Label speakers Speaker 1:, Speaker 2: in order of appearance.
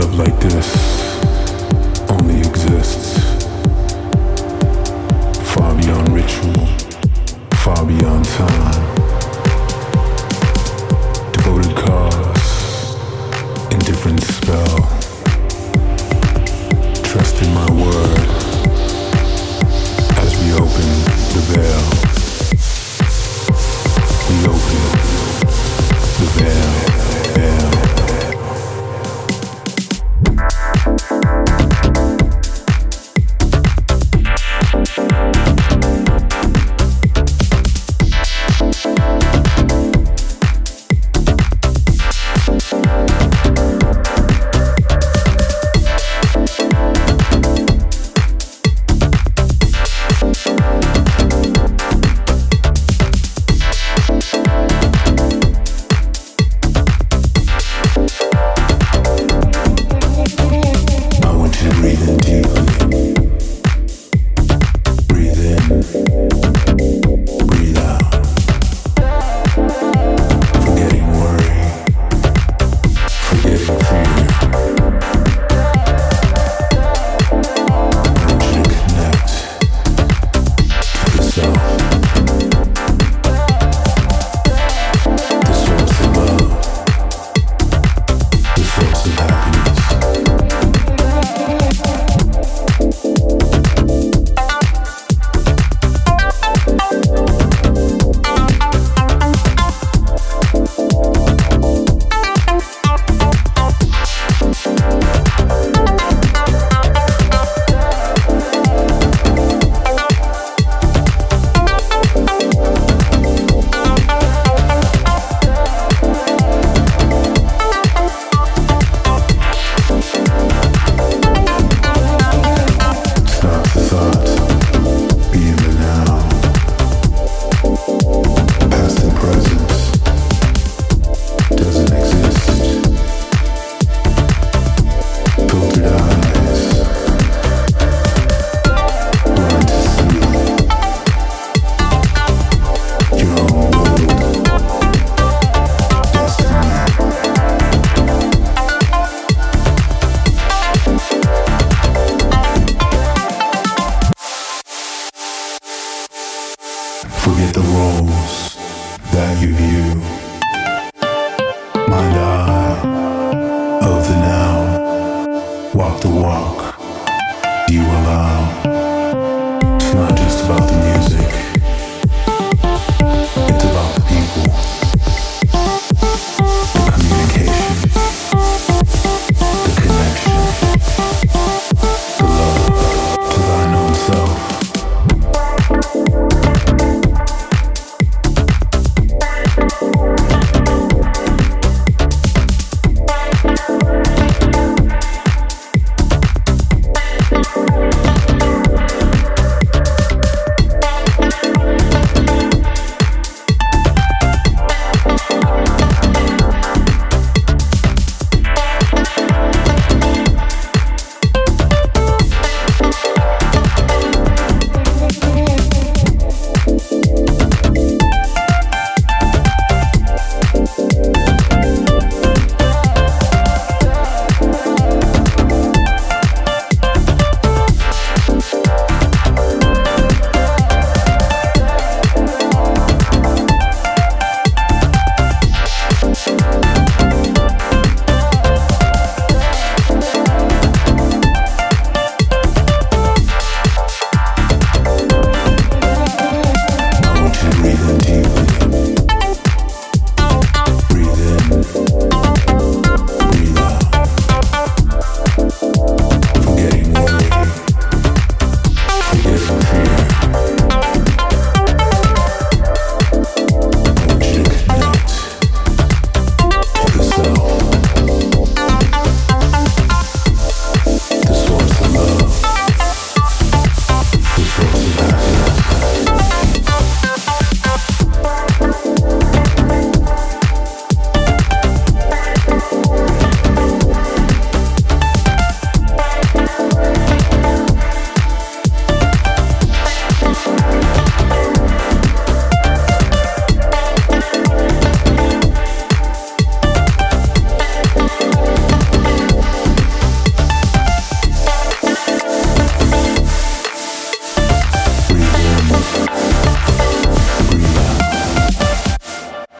Speaker 1: love like this only exists far beyond ritual, far beyond time. forget the roles that you view. Mind eye of the now, walk the walk, do you allow?